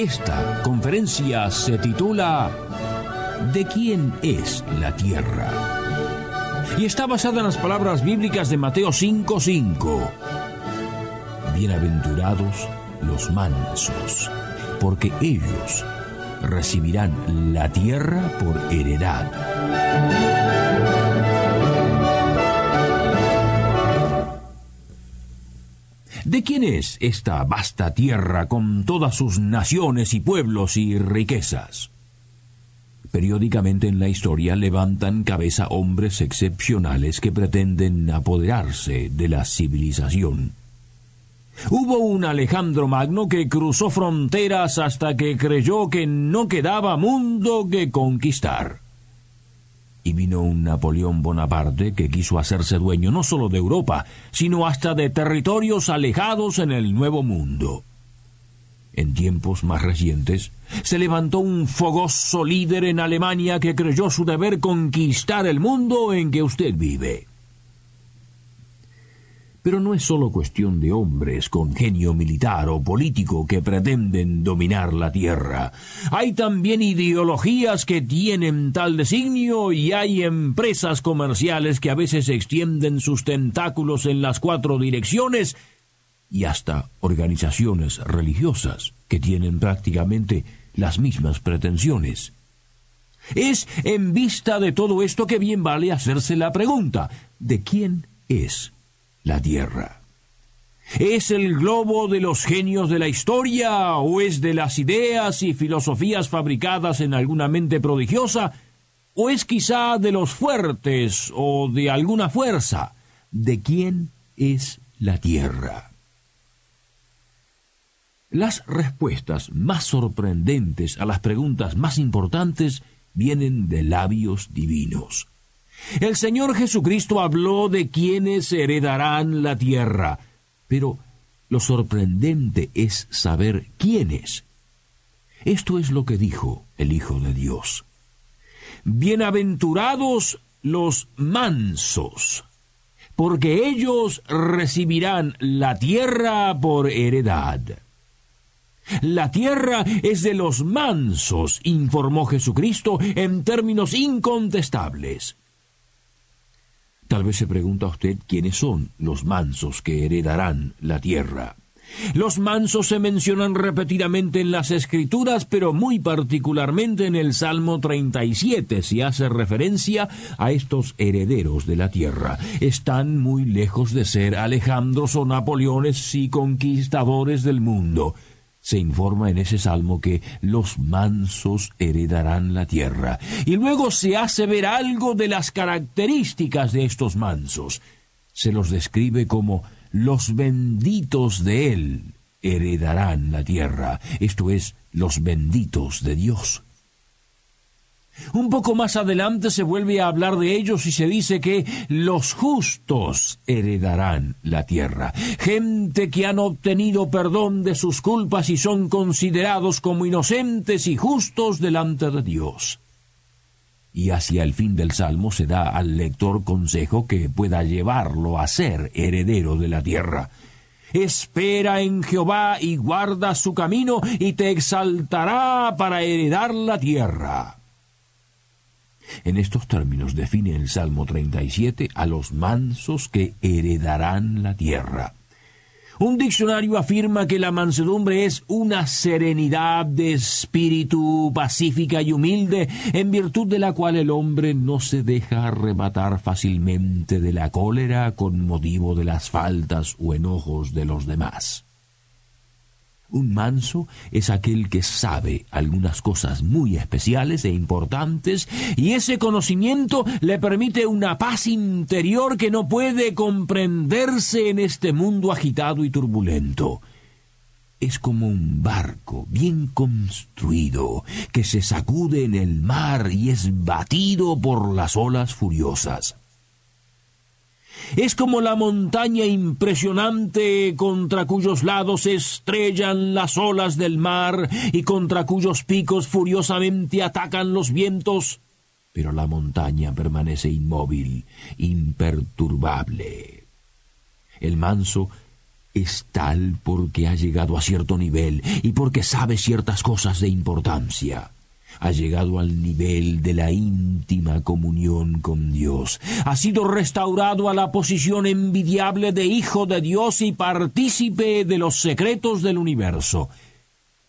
Esta conferencia se titula ¿De quién es la tierra? Y está basada en las palabras bíblicas de Mateo 5:5. Bienaventurados los mansos, porque ellos recibirán la tierra por heredad. ¿De quién es esta vasta tierra con todas sus naciones y pueblos y riquezas? Periódicamente en la historia levantan cabeza hombres excepcionales que pretenden apoderarse de la civilización. Hubo un Alejandro Magno que cruzó fronteras hasta que creyó que no quedaba mundo que conquistar. Y vino un Napoleón Bonaparte que quiso hacerse dueño no solo de Europa, sino hasta de territorios alejados en el Nuevo Mundo. En tiempos más recientes, se levantó un fogoso líder en Alemania que creyó su deber conquistar el mundo en que usted vive. Pero no es solo cuestión de hombres con genio militar o político que pretenden dominar la tierra. Hay también ideologías que tienen tal designio y hay empresas comerciales que a veces extienden sus tentáculos en las cuatro direcciones y hasta organizaciones religiosas que tienen prácticamente las mismas pretensiones. Es en vista de todo esto que bien vale hacerse la pregunta ¿de quién es la Tierra. ¿Es el globo de los genios de la historia o es de las ideas y filosofías fabricadas en alguna mente prodigiosa? ¿O es quizá de los fuertes o de alguna fuerza? ¿De quién es la Tierra? Las respuestas más sorprendentes a las preguntas más importantes vienen de labios divinos. El Señor Jesucristo habló de quienes heredarán la tierra, pero lo sorprendente es saber quiénes. Esto es lo que dijo el Hijo de Dios. Bienaventurados los mansos, porque ellos recibirán la tierra por heredad. La tierra es de los mansos, informó Jesucristo en términos incontestables. Tal vez se pregunta usted quiénes son los mansos que heredarán la tierra. Los mansos se mencionan repetidamente en las escrituras, pero muy particularmente en el Salmo 37 si hace referencia a estos herederos de la tierra. Están muy lejos de ser Alejandros o Napoleones y conquistadores del mundo. Se informa en ese salmo que los mansos heredarán la tierra. Y luego se hace ver algo de las características de estos mansos. Se los describe como los benditos de él heredarán la tierra, esto es, los benditos de Dios. Un poco más adelante se vuelve a hablar de ellos y se dice que los justos heredarán la tierra, gente que han obtenido perdón de sus culpas y son considerados como inocentes y justos delante de Dios. Y hacia el fin del Salmo se da al lector consejo que pueda llevarlo a ser heredero de la tierra. Espera en Jehová y guarda su camino y te exaltará para heredar la tierra. En estos términos define el Salmo 37 a los mansos que heredarán la tierra. Un diccionario afirma que la mansedumbre es una serenidad de espíritu pacífica y humilde, en virtud de la cual el hombre no se deja arrebatar fácilmente de la cólera con motivo de las faltas o enojos de los demás. Un manso es aquel que sabe algunas cosas muy especiales e importantes y ese conocimiento le permite una paz interior que no puede comprenderse en este mundo agitado y turbulento. es como un barco bien construido que se sacude en el mar y es batido por las olas furiosas. Es como la montaña impresionante contra cuyos lados estrellan las olas del mar y contra cuyos picos furiosamente atacan los vientos, pero la montaña permanece inmóvil, imperturbable. El manso es tal porque ha llegado a cierto nivel y porque sabe ciertas cosas de importancia. Ha llegado al nivel de la íntima comunión con Dios. Ha sido restaurado a la posición envidiable de Hijo de Dios y partícipe de los secretos del universo.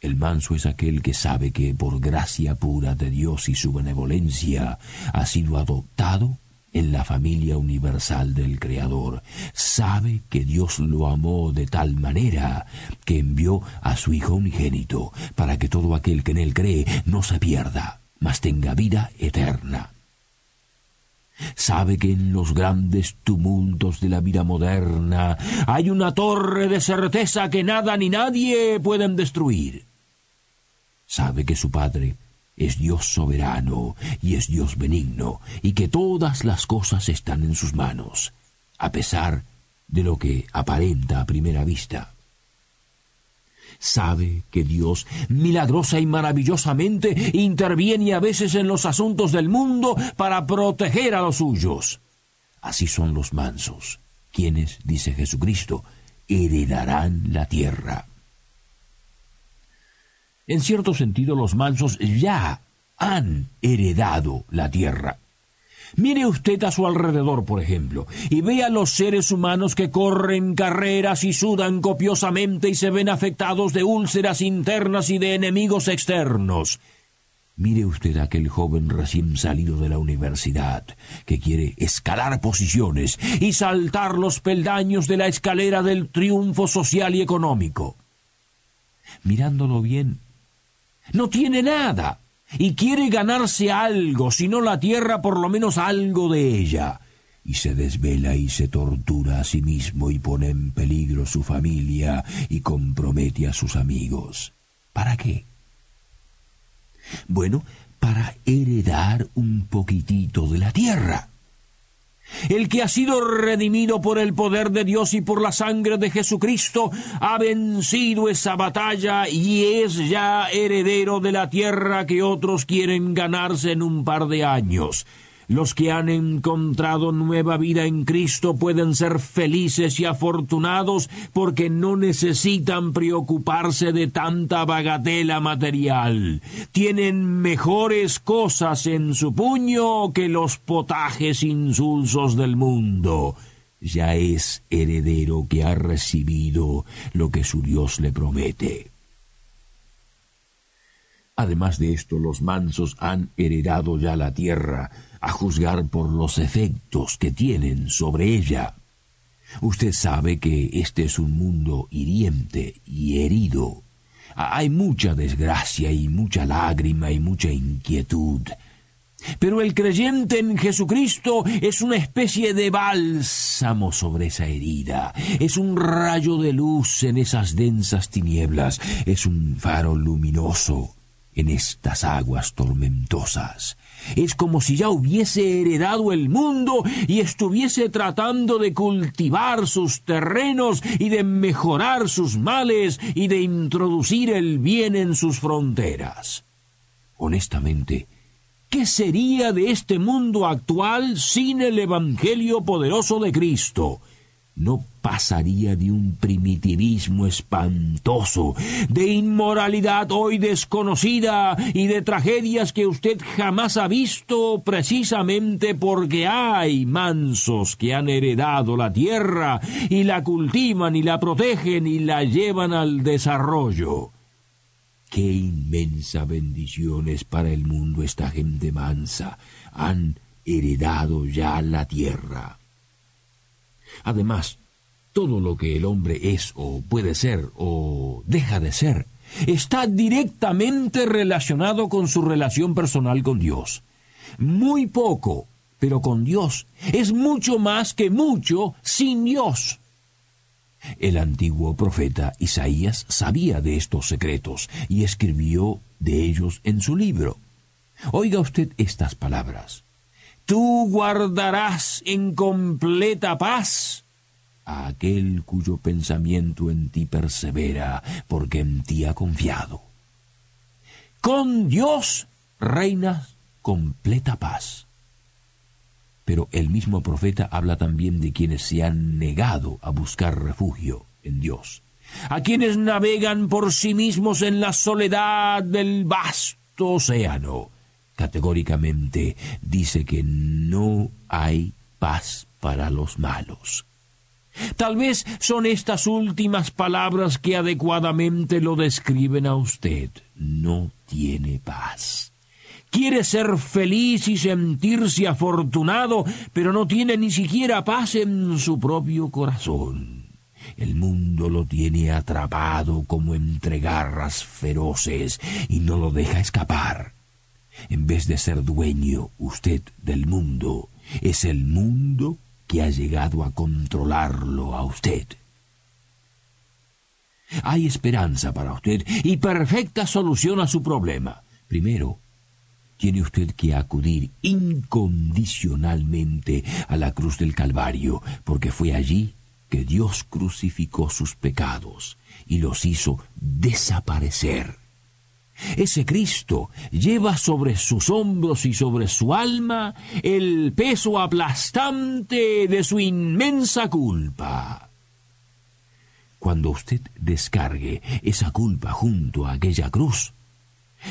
El manso es aquel que sabe que por gracia pura de Dios y su benevolencia ha sido adoptado en la familia universal del Creador. Sabe que Dios lo amó de tal manera que envió a su Hijo unigénito para que todo aquel que en él cree no se pierda, mas tenga vida eterna. Sabe que en los grandes tumultos de la vida moderna hay una torre de certeza que nada ni nadie pueden destruir. Sabe que su Padre es Dios soberano y es Dios benigno, y que todas las cosas están en sus manos, a pesar de lo que aparenta a primera vista. Sabe que Dios milagrosa y maravillosamente interviene a veces en los asuntos del mundo para proteger a los suyos. Así son los mansos, quienes, dice Jesucristo, heredarán la tierra. En cierto sentido, los mansos ya han heredado la tierra. Mire usted a su alrededor, por ejemplo, y vea los seres humanos que corren carreras y sudan copiosamente y se ven afectados de úlceras internas y de enemigos externos. Mire usted a aquel joven recién salido de la universidad, que quiere escalar posiciones y saltar los peldaños de la escalera del triunfo social y económico. Mirándolo bien, no tiene nada y quiere ganarse algo, si no la tierra, por lo menos algo de ella. Y se desvela y se tortura a sí mismo y pone en peligro su familia y compromete a sus amigos. ¿Para qué? Bueno, para heredar un poquitito de la tierra el que ha sido redimido por el poder de Dios y por la sangre de Jesucristo, ha vencido esa batalla y es ya heredero de la tierra que otros quieren ganarse en un par de años. Los que han encontrado nueva vida en Cristo pueden ser felices y afortunados porque no necesitan preocuparse de tanta bagatela material. Tienen mejores cosas en su puño que los potajes insulsos del mundo. Ya es heredero que ha recibido lo que su Dios le promete. Además de esto, los mansos han heredado ya la tierra, a juzgar por los efectos que tienen sobre ella. Usted sabe que este es un mundo hiriente y herido. Hay mucha desgracia y mucha lágrima y mucha inquietud. Pero el creyente en Jesucristo es una especie de bálsamo sobre esa herida, es un rayo de luz en esas densas tinieblas, es un faro luminoso en estas aguas tormentosas. Es como si ya hubiese heredado el mundo y estuviese tratando de cultivar sus terrenos y de mejorar sus males y de introducir el bien en sus fronteras. Honestamente, ¿qué sería de este mundo actual sin el Evangelio poderoso de Cristo? no pasaría de un primitivismo espantoso, de inmoralidad hoy desconocida y de tragedias que usted jamás ha visto precisamente porque hay mansos que han heredado la tierra y la cultivan y la protegen y la llevan al desarrollo. Qué inmensa bendición es para el mundo esta gente mansa. Han heredado ya la tierra. Además, todo lo que el hombre es o puede ser o deja de ser está directamente relacionado con su relación personal con Dios. Muy poco, pero con Dios, es mucho más que mucho sin Dios. El antiguo profeta Isaías sabía de estos secretos y escribió de ellos en su libro. Oiga usted estas palabras. Tú guardarás en completa paz a aquel cuyo pensamiento en ti persevera, porque en ti ha confiado. Con Dios reinas completa paz. Pero el mismo profeta habla también de quienes se han negado a buscar refugio en Dios, a quienes navegan por sí mismos en la soledad del vasto océano. Categóricamente dice que no hay paz para los malos. Tal vez son estas últimas palabras que adecuadamente lo describen a usted. No tiene paz. Quiere ser feliz y sentirse afortunado, pero no tiene ni siquiera paz en su propio corazón. El mundo lo tiene atrapado como entre garras feroces y no lo deja escapar. En vez de ser dueño usted del mundo, es el mundo ha llegado a controlarlo a usted. Hay esperanza para usted y perfecta solución a su problema. Primero, tiene usted que acudir incondicionalmente a la cruz del Calvario, porque fue allí que Dios crucificó sus pecados y los hizo desaparecer. Ese Cristo lleva sobre sus hombros y sobre su alma el peso aplastante de su inmensa culpa. Cuando usted descargue esa culpa junto a aquella cruz,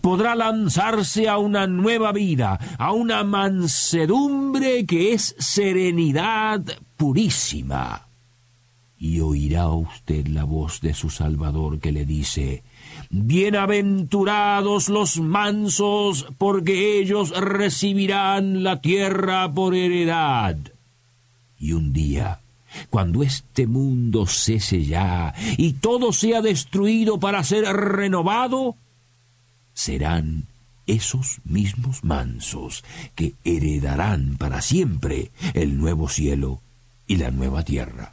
podrá lanzarse a una nueva vida, a una mansedumbre que es serenidad purísima. Y oirá usted la voz de su Salvador que le dice, Bienaventurados los mansos, porque ellos recibirán la tierra por heredad. Y un día, cuando este mundo cese ya y todo sea destruido para ser renovado, serán esos mismos mansos que heredarán para siempre el nuevo cielo y la nueva tierra.